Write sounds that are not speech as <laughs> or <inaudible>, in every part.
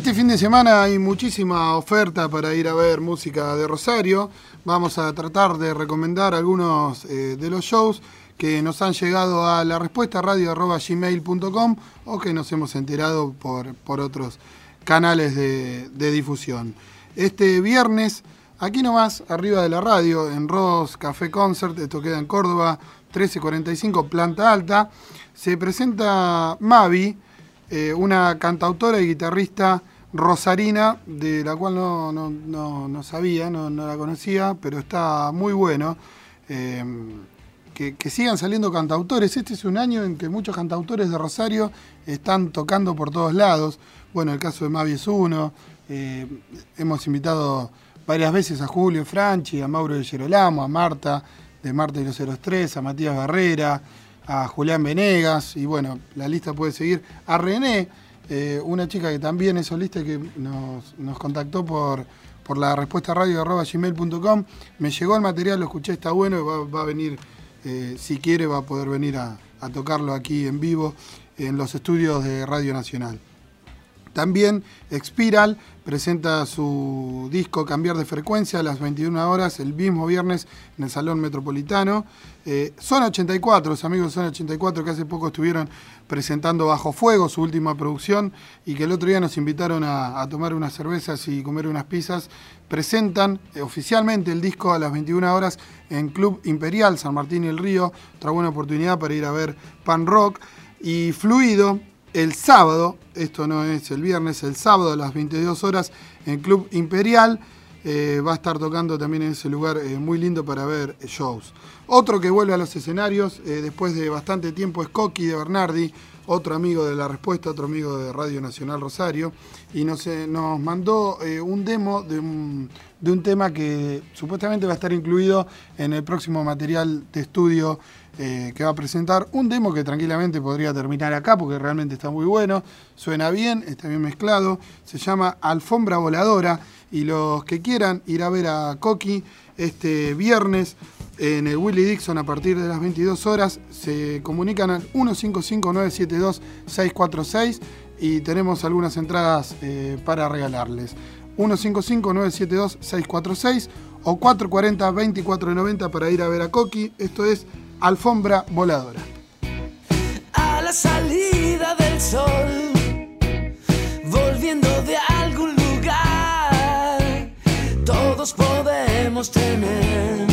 Este fin de semana hay muchísima oferta para ir a ver música de Rosario. Vamos a tratar de recomendar algunos eh, de los shows que nos han llegado a la respuesta radio.gmail.com o que nos hemos enterado por, por otros canales de, de difusión. Este viernes, aquí nomás, arriba de la radio, en Ross Café Concert, esto queda en Córdoba, 1345, planta alta, se presenta Mavi, eh, una cantautora y guitarrista rosarina, de la cual no, no, no, no sabía, no, la conocía, pero está muy bueno. Eh, que, que, sigan saliendo cantautores. Este es un año en que muchos cantautores de Rosario están tocando por todos lados. Bueno, el caso de Mavi es uno. Eh, hemos invitado varias veces a Julio Franchi, a Mauro de Gerolamo, a Marta de Marta y los 03, a Matías Barrera, a Julián Venegas, y bueno, la lista puede seguir. A René, eh, una chica que también es solista que nos, nos contactó por, por la respuesta radio gmail.com. Me llegó el material, lo escuché, está bueno, y va, va a venir, eh, si quiere, va a poder venir a, a tocarlo aquí en vivo en los estudios de Radio Nacional. También Expiral presenta su disco Cambiar de Frecuencia a las 21 horas el mismo viernes en el Salón Metropolitano. Eh, Son 84, los amigos de Son 84 que hace poco estuvieron presentando Bajo Fuego, su última producción, y que el otro día nos invitaron a, a tomar unas cervezas y comer unas pizzas, presentan eh, oficialmente el disco a las 21 horas en Club Imperial San Martín y el Río. Otra buena oportunidad para ir a ver pan rock. Y Fluido, el sábado, esto no es el viernes, el sábado a las 22 horas en Club Imperial. Eh, va a estar tocando también en ese lugar eh, muy lindo para ver shows. Otro que vuelve a los escenarios eh, después de bastante tiempo es Coqui de Bernardi, otro amigo de La Respuesta, otro amigo de Radio Nacional Rosario, y nos, nos mandó un demo de un, de un tema que supuestamente va a estar incluido en el próximo material de estudio eh, que va a presentar un demo que tranquilamente podría terminar acá porque realmente está muy bueno, suena bien, está bien mezclado, se llama Alfombra Voladora y los que quieran ir a ver a Coqui este viernes en el Willy Dixon a partir de las 22 horas se comunican al 155-972-646 y tenemos algunas entradas eh, para regalarles. 155-972-646 o 440-2490 para ir a ver a Coqui. Esto es Alfombra Voladora. A la salida del sol, volviendo de algún lugar, todos podemos tener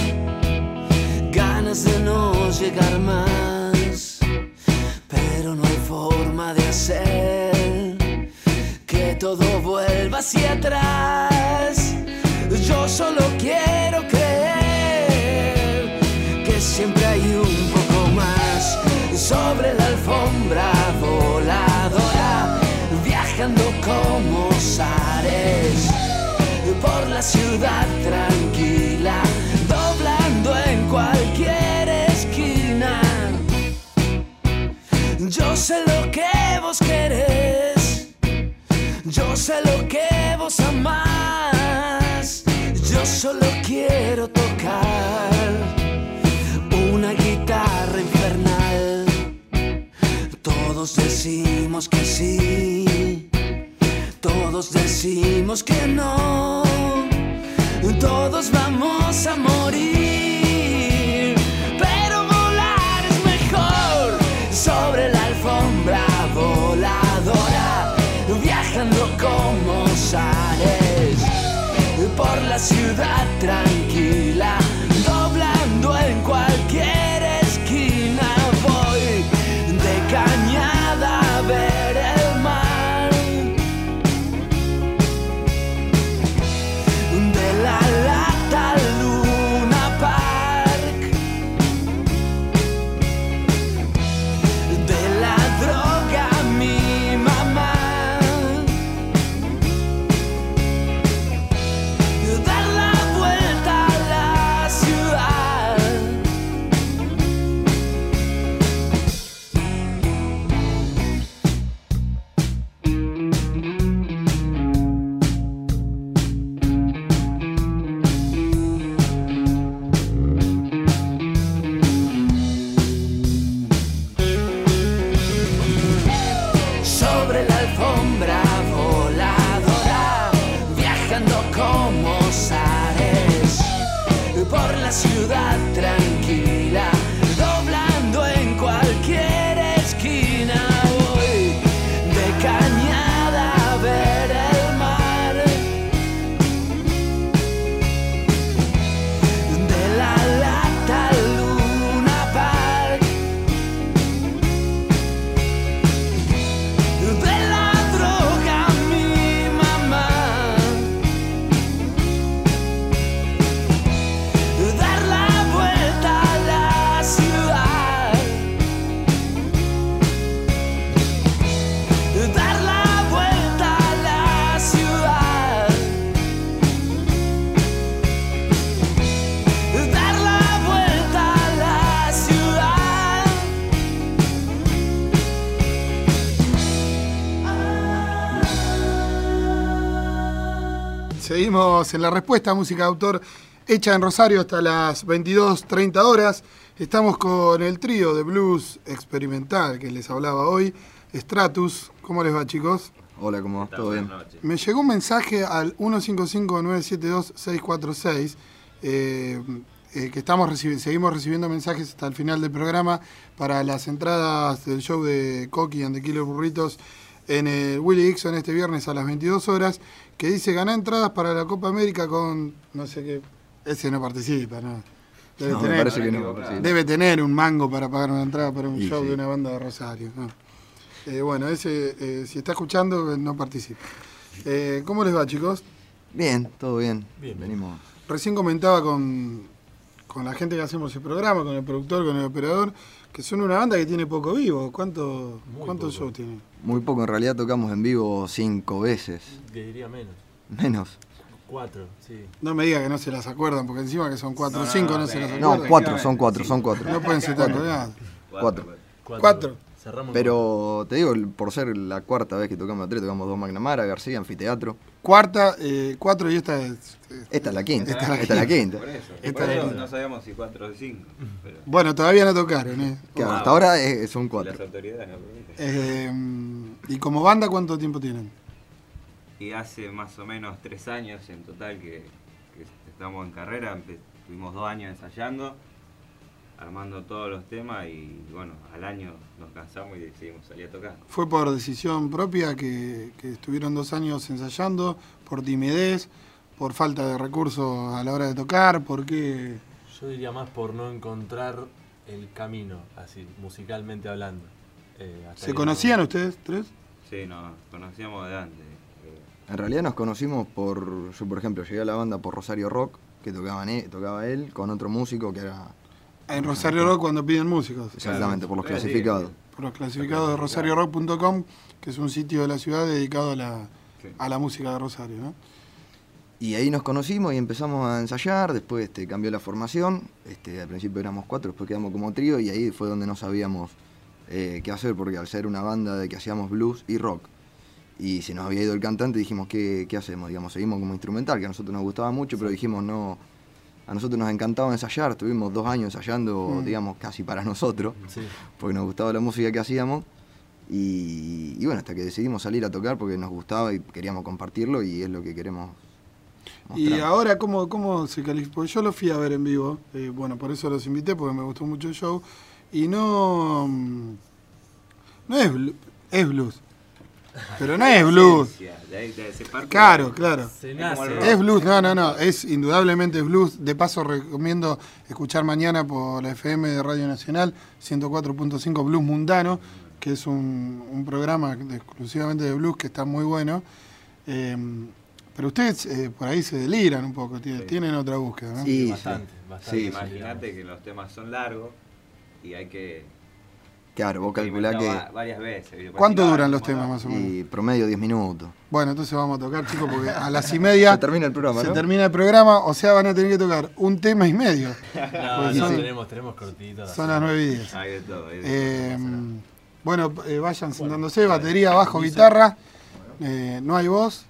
ganas de no llegar más, pero no hay forma de hacer que todo vuelva hacia atrás. Yo solo quiero creer sobre la alfombra voladora, viajando como zares por la ciudad tranquila, doblando en cualquier esquina. Yo sé lo que vos querés, yo sé lo que vos amás, yo solo quiero tocar que sí, todos decimos que no, todos vamos a morir, pero volar es mejor. Sobre la alfombra voladora, viajando como sales por la ciudad tranquila, En la respuesta, música de autor hecha en Rosario hasta las 22.30 horas. Estamos con el trío de blues experimental que les hablaba hoy, Stratus. ¿Cómo les va, chicos? Hola, ¿cómo vas? ¿Todo bien? Me llegó un mensaje al 155-972-646, eh, eh, que estamos seguimos recibiendo mensajes hasta el final del programa para las entradas del show de Coqui and the Killer Burritos en el Willy Dixon este viernes a las 22 horas, que dice ganar entradas para la Copa América con, no sé qué, ese no participa, ¿no? Debe, No, tener, que no. debe tener un mango para pagar una entrada para un Y show sí. de una banda de Rosario. ¿no? Eh, bueno, ese, eh, si está escuchando, eh, no participa. Eh, ¿Cómo les va, chicos? Bien, todo bien. Venimos. Recién comentaba con, con la gente que hacemos el programa, con el productor, con el operador, que son una banda que tiene poco vivo. ¿Cuánto, ¿Cuántos shows tienen? Muy poco, en realidad tocamos en vivo cinco veces. Que diría menos. Menos. Cuatro, sí. No me diga que no se las acuerdan, porque encima que son cuatro o cinco no, se las No, acuerdan. cuatro, son cuatro, son cuatro. No pueden ser tan colgados. Cuatro. Cuatro. Cerramos Pero te digo, por ser la cuarta vez que tocamos a tres, tocamos dos McNamara, García, Anfiteatro. Cuarta, eh, cuatro y esta es... Esta es la quinta. Esta es la Esta es la quinta. Por eso. Esta Por es la eso quinta. no sabíamos si 4 o 5. Pero Bueno, todavía no tocaron, ¿eh? Claro, hasta ahora son las cuatro. autoridades no permiten. Eh, ¿Y como banda cuánto tiempo tienen? Y hace más o menos 3 años en total que, que estamos en carrera. Empe- Tuvimos dos años ensayando, armando todos los temas y bueno, al año nos cansamos y decidimos salir a tocar. ¿Fue por decisión propia que, que estuvieron dos años ensayando? ¿Por timidez? ¿Por falta de recursos a la hora de tocar? ¿Por qué? Yo diría más por no encontrar el camino, así, musicalmente hablando. Eh, ¿Se conocían no- ustedes tres? Sí, nos conocíamos de antes. En realidad nos conocimos por, yo por ejemplo llegué a la banda por Rosario Rock, que tocaban e- tocaba él, con otro músico que era En Rosario Rock cuando piden músicos. exactamente por los clasificados. Por los clasificados de rosariorock.com, que es un sitio de la ciudad dedicado a la, a la música de Rosario, ¿no? Y ahí nos conocimos y empezamos a ensayar, después este, cambió la formación, este, al principio éramos cuatro, después quedamos como trío y ahí fue donde no sabíamos eh, qué hacer, porque al ser una banda de que hacíamos blues y rock, y se nos había ido el cantante, dijimos, ¿qué, qué hacemos? Digamos, seguimos como instrumental, que a nosotros nos gustaba mucho, pero dijimos, no, a nosotros nos encantaba ensayar, estuvimos dos años ensayando, digamos, casi para nosotros, Sí. porque nos gustaba la música que hacíamos. Y, y bueno, hasta que decidimos salir a tocar porque nos gustaba y queríamos compartirlo y es lo que queremos Y ahora, ¿cómo, cómo se califica? Porque yo lo fui a ver en vivo, eh, bueno, por eso los invité, porque me gustó mucho el show, y no... mm, No es, es blues, pero no es blues. Claro, claro. Es blues, no, no, no, es indudablemente blues. De paso recomiendo escuchar mañana por la FM de Radio Nacional 104.5 Blues Mundano, que es un, un programa de- exclusivamente de blues que está muy bueno. Eh, pero ustedes eh, por ahí se deliran un poco, tienen, Sí. tienen otra búsqueda, ¿no? Sí, Bastante, sí. bastante. Sí, sí. Imagínate que los temas son largos y hay que. Claro, vos calculás experimentar que va- varias veces. ¿Cuánto duran los temas más o menos? y promedio 10 minutos. Bueno, entonces vamos a tocar, chicos, porque a las y media Se termina el programa, se ¿no? termina el programa, o sea, van a tener que tocar un tema y medio. <laughs> No, no, sí. tenemos, tenemos cortitos. Son las 9 y 10. Hay de todo. hay de Eh, bueno, eh, vayan sentándose, batería, bajo, guitarra, eh, no hay voz.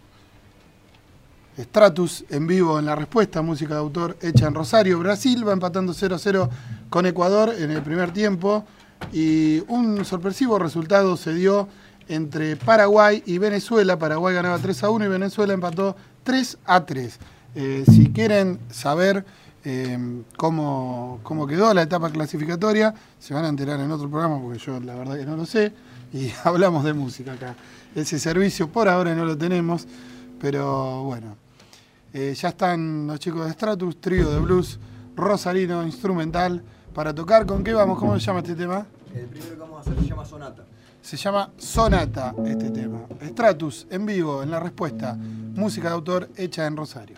Stratus en vivo en la respuesta, música de autor hecha en Rosario, Brasil, va empatando 0-0 con Ecuador en el primer tiempo y un sorpresivo resultado se dio entre Paraguay y Venezuela. Paraguay ganaba 3 a 1 y Venezuela empató 3 a 3. Eh, si quieren saber eh, cómo, cómo quedó la etapa clasificatoria. Se van a enterar en otro programa porque yo la verdad que no lo sé. Y <laughs> hablamos de música acá. Ese servicio por ahora no lo tenemos, pero bueno. Eh, ya están los chicos de Stratus, trío de blues, rosarino, instrumental, para tocar. ¿Con qué vamos? ¿Cómo se llama este tema? El primero que vamos a hacer se llama Sonata. Se llama Sonata este tema. Stratus en vivo en la respuesta. Música de autor hecha en Rosario.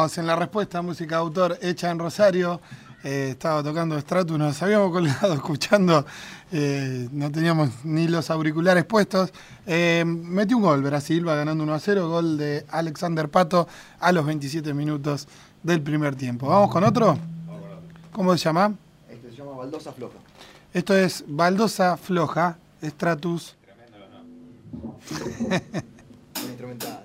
En la respuesta música de autor hecha en Rosario. Eh, estaba tocando Stratus, nos habíamos <laughs> colgado escuchando, eh, no teníamos ni los auriculares puestos. Eh, metió un gol Brasil, va ganando 1 a 0, gol de Alexander Pato a los 27 minutos del primer tiempo. ¿Vamos con otro? ¿Cómo se llama? Este se llama baldosa floja. Esto es Baldosa Floja, Stratus. <laughs> Instrumental.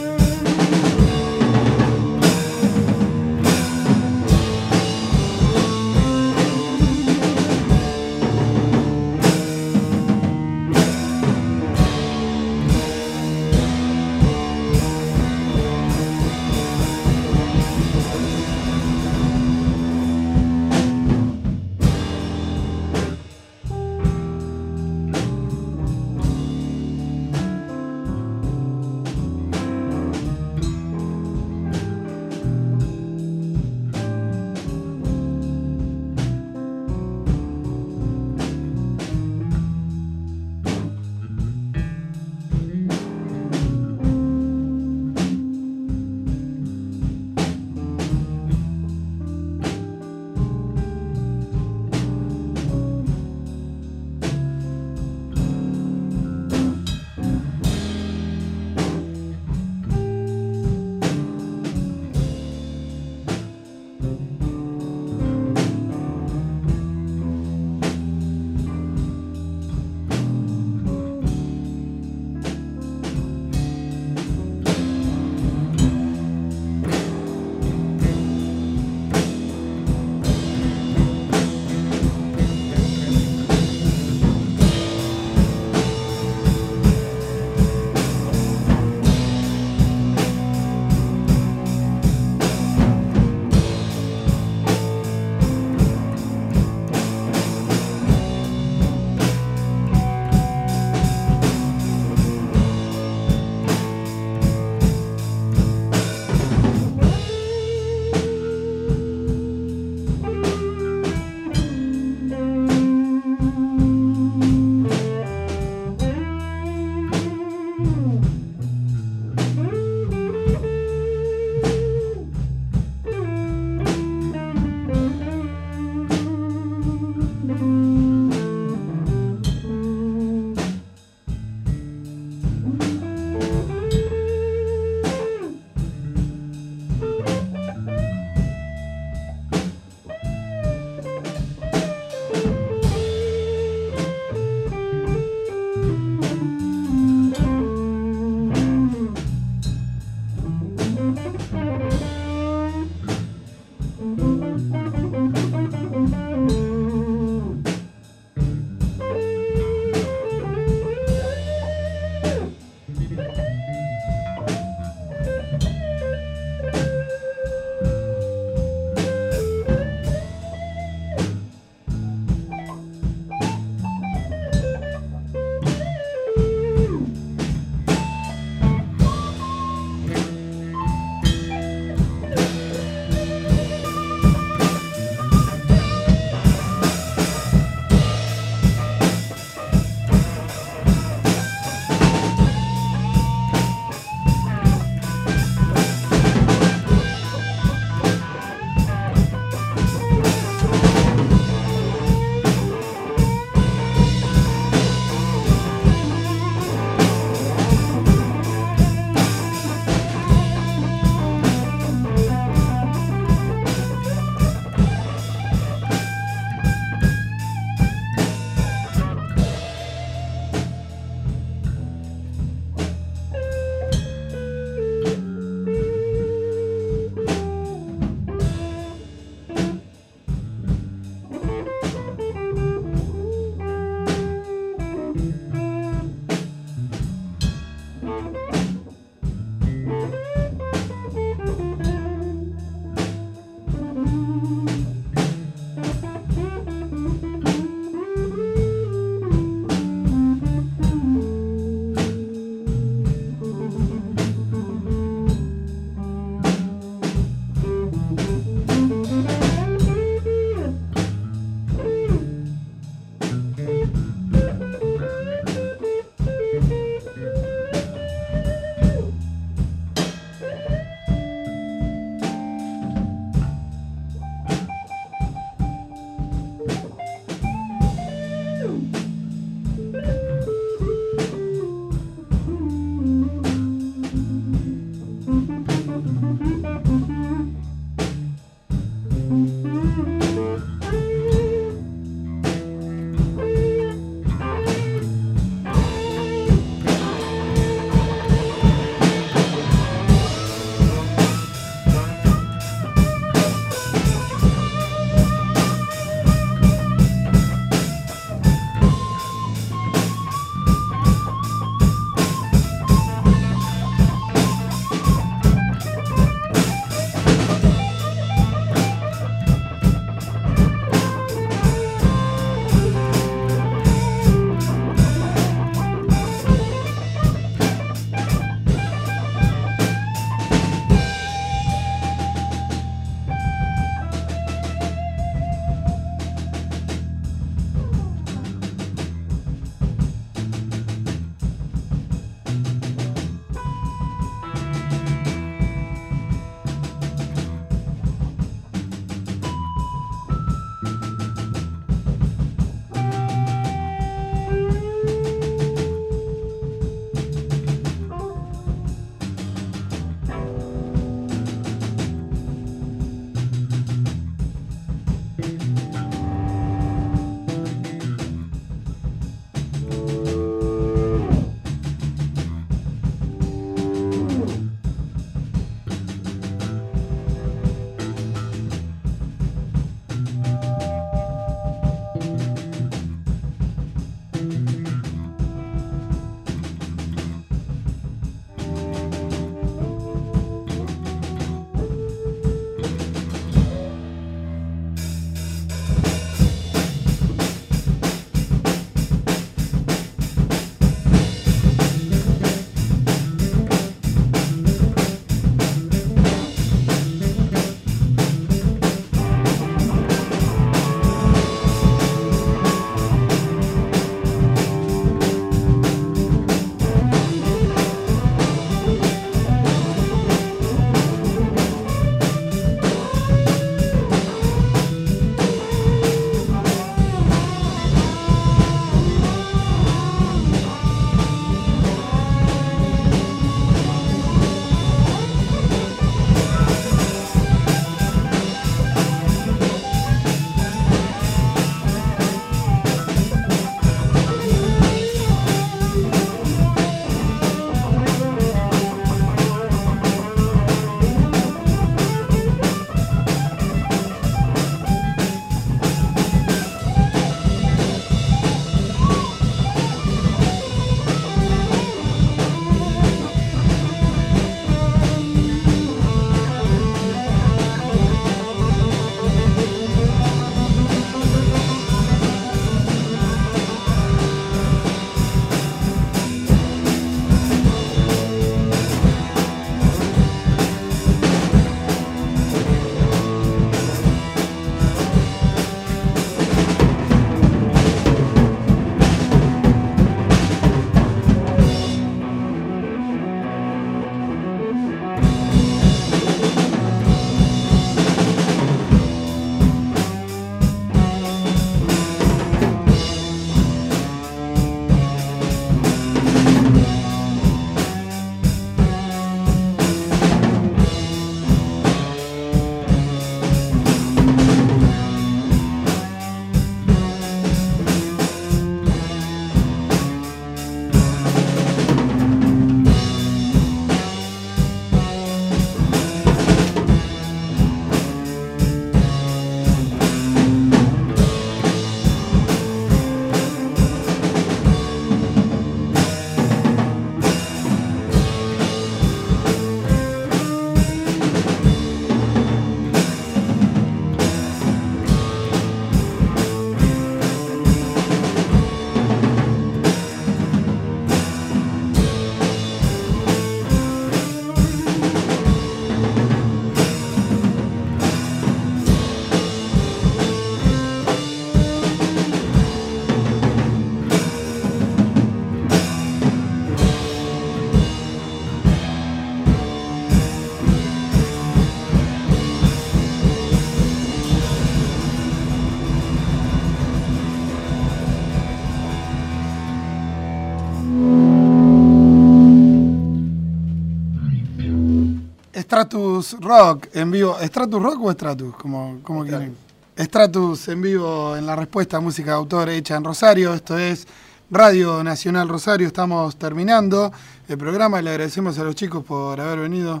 Stratus Rock en vivo. ¿Stratus Rock o Stratus? Como, como quieren. Stratus en vivo en la respuesta a música de autor hecha en Rosario. Esto es Radio Nacional Rosario. Estamos terminando el programa. Le agradecemos a los chicos por haber venido.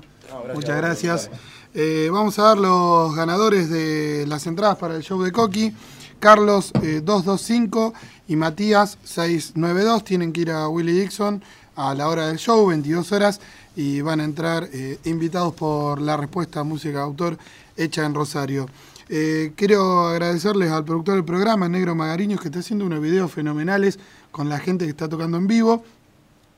Muchas gracias. Eh, vamos a dar los ganadores de las entradas para el show de Coqui. Carlos eh, 225 y Matías 692 tienen que ir a Willy Dixon a la hora del show, 22 horas, y van a entrar eh, invitados por la respuesta música de autor hecha en Rosario. Eh, quiero agradecerles al productor del programa, Negro Magariños, que está haciendo unos videos fenomenales con la gente que está tocando en vivo.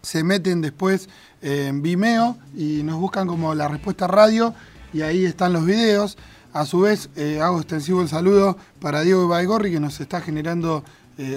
Se meten después eh, en Vimeo y nos buscan como la respuesta radio y ahí están los videos. A su vez, hago extensivo el saludo para Diego Ibaigorri, que nos está generando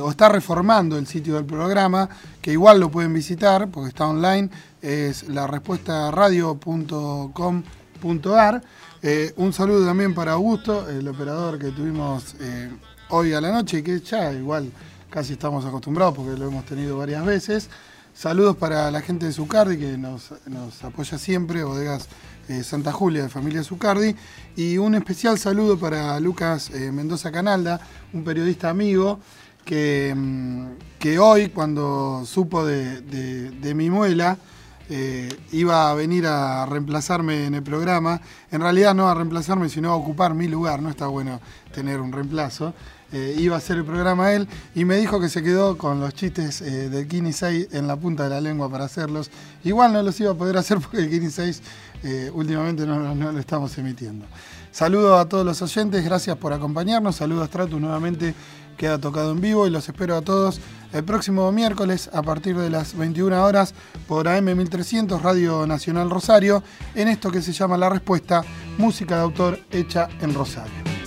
o está reformando el sitio del programa, que igual lo pueden visitar porque está online, es la respuesta radio.com.ar. Eh, un saludo también para Augusto, el operador que tuvimos eh, hoy a la noche, que ya igual casi estamos acostumbrados porque lo hemos tenido varias veces. Saludos para la gente de Zucardi que nos, apoya siempre, Bodegas eh, Santa Julia de familia Zucardi. Y un especial saludo para Lucas Mendoza Canalda, un periodista amigo que, mm, que hoy, cuando supo de- de mi muela, eh, iba a venir a reemplazarme en el programa. En realidad no a reemplazarme, sino a ocupar mi lugar. No está bueno tener un reemplazo. Eh, iba a hacer el programa él y me dijo que se quedó con los chistes eh, del Kini 6 en la punta de la lengua para hacerlos. Igual no los iba a poder hacer <laughs> porque el Kini 6 eh, últimamente no, no- no lo estamos emitiendo. Saludo a todos los oyentes, gracias por acompañarnos. Saludo a Stratus nuevamente, queda tocado en vivo y los espero a todos el próximo miércoles a partir de las 21 horas por AM 1300 Radio Nacional Rosario en esto que se llama La Respuesta, música de autor hecha en Rosario.